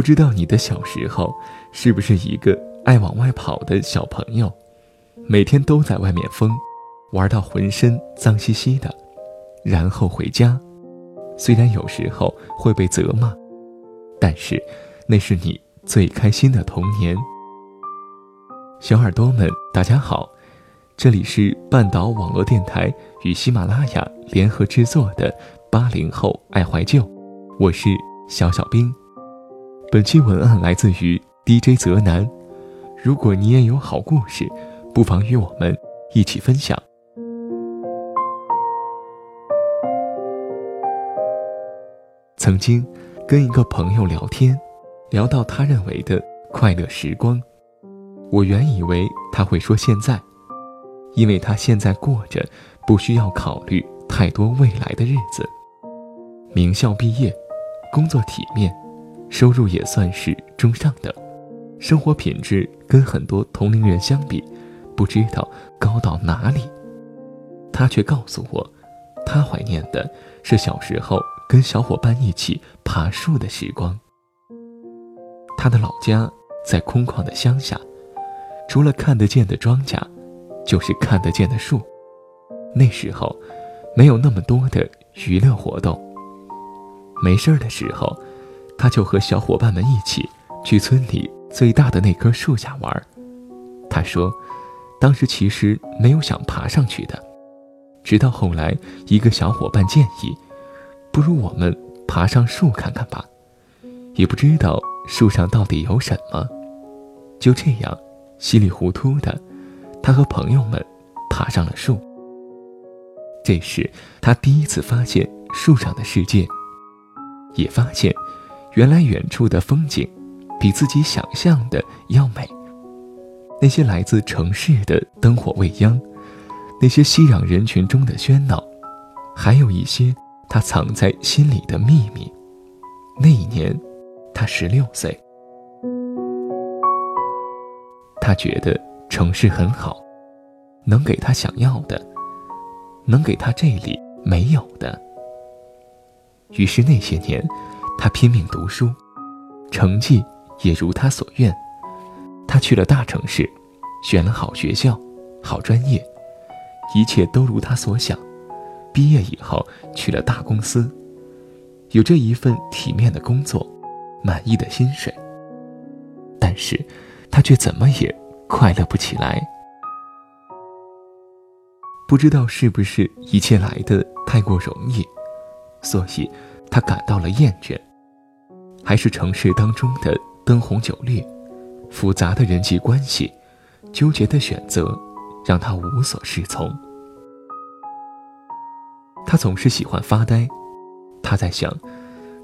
不知道你的小时候是不是一个爱往外跑的小朋友，每天都在外面疯，玩到浑身脏兮兮的，然后回家。虽然有时候会被责骂，但是那是你最开心的童年。小耳朵们，大家好，这里是半岛网络电台与喜马拉雅联合制作的《八零后爱怀旧》，我是小小兵。本期文案来自于 DJ 泽南。如果你也有好故事，不妨与我们一起分享。曾经跟一个朋友聊天，聊到他认为的快乐时光，我原以为他会说现在，因为他现在过着不需要考虑太多未来的日子，名校毕业，工作体面。收入也算是中上的，生活品质跟很多同龄人相比，不知道高到哪里。他却告诉我，他怀念的是小时候跟小伙伴一起爬树的时光。他的老家在空旷的乡下，除了看得见的庄稼，就是看得见的树。那时候，没有那么多的娱乐活动。没事儿的时候。他就和小伙伴们一起去村里最大的那棵树下玩。他说，当时其实没有想爬上去的，直到后来一个小伙伴建议，不如我们爬上树看看吧。也不知道树上到底有什么，就这样稀里糊涂的，他和朋友们爬上了树。这是他第一次发现树上的世界，也发现。原来远处的风景，比自己想象的要美。那些来自城市的灯火未央，那些熙攘人群中的喧闹，还有一些他藏在心里的秘密。那一年，他十六岁。他觉得城市很好，能给他想要的，能给他这里没有的。于是那些年。他拼命读书，成绩也如他所愿。他去了大城市，选了好学校、好专业，一切都如他所想。毕业以后去了大公司，有着一份体面的工作，满意的薪水。但是，他却怎么也快乐不起来。不知道是不是一切来的太过容易，所以他感到了厌倦。还是城市当中的灯红酒绿，复杂的人际关系，纠结的选择，让他无所适从。他总是喜欢发呆，他在想，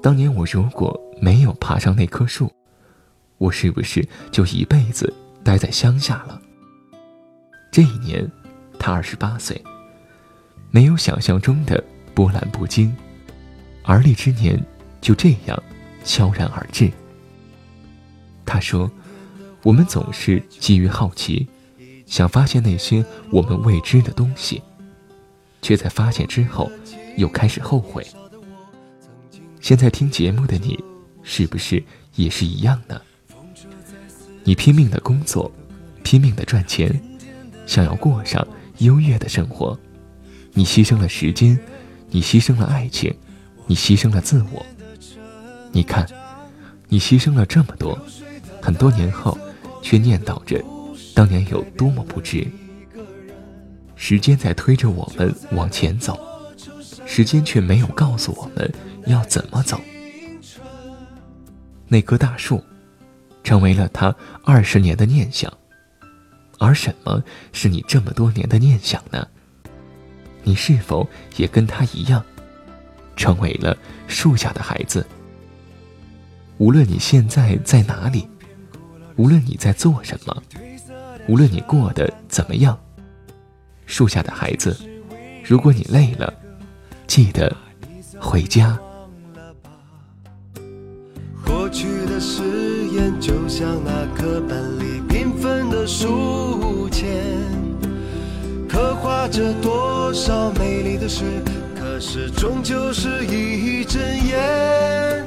当年我如果没有爬上那棵树，我是不是就一辈子待在乡下了？这一年，他二十八岁，没有想象中的波澜不惊，而立之年就这样。悄然而至。他说：“我们总是基于好奇，想发现那些我们未知的东西，却在发现之后又开始后悔。现在听节目的你，是不是也是一样呢？你拼命的工作，拼命的赚钱，想要过上优越的生活，你牺牲了时间，你牺牲了爱情，你牺牲了自我。”你看，你牺牲了这么多，很多年后，却念叨着当年有多么不值。时间在推着我们往前走，时间却没有告诉我们要怎么走。那棵大树，成为了他二十年的念想，而什么是你这么多年的念想呢？你是否也跟他一样，成为了树下的孩子？无论你现在在哪里，无论你在做什么，无论你过得怎么样，树下的孩子，如果你累了，记得回家。过去的誓言，就像那课本里缤纷的书签，刻画着多少美丽的诗，可是终究是一阵烟。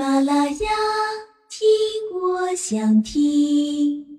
马拉雅，听我想听。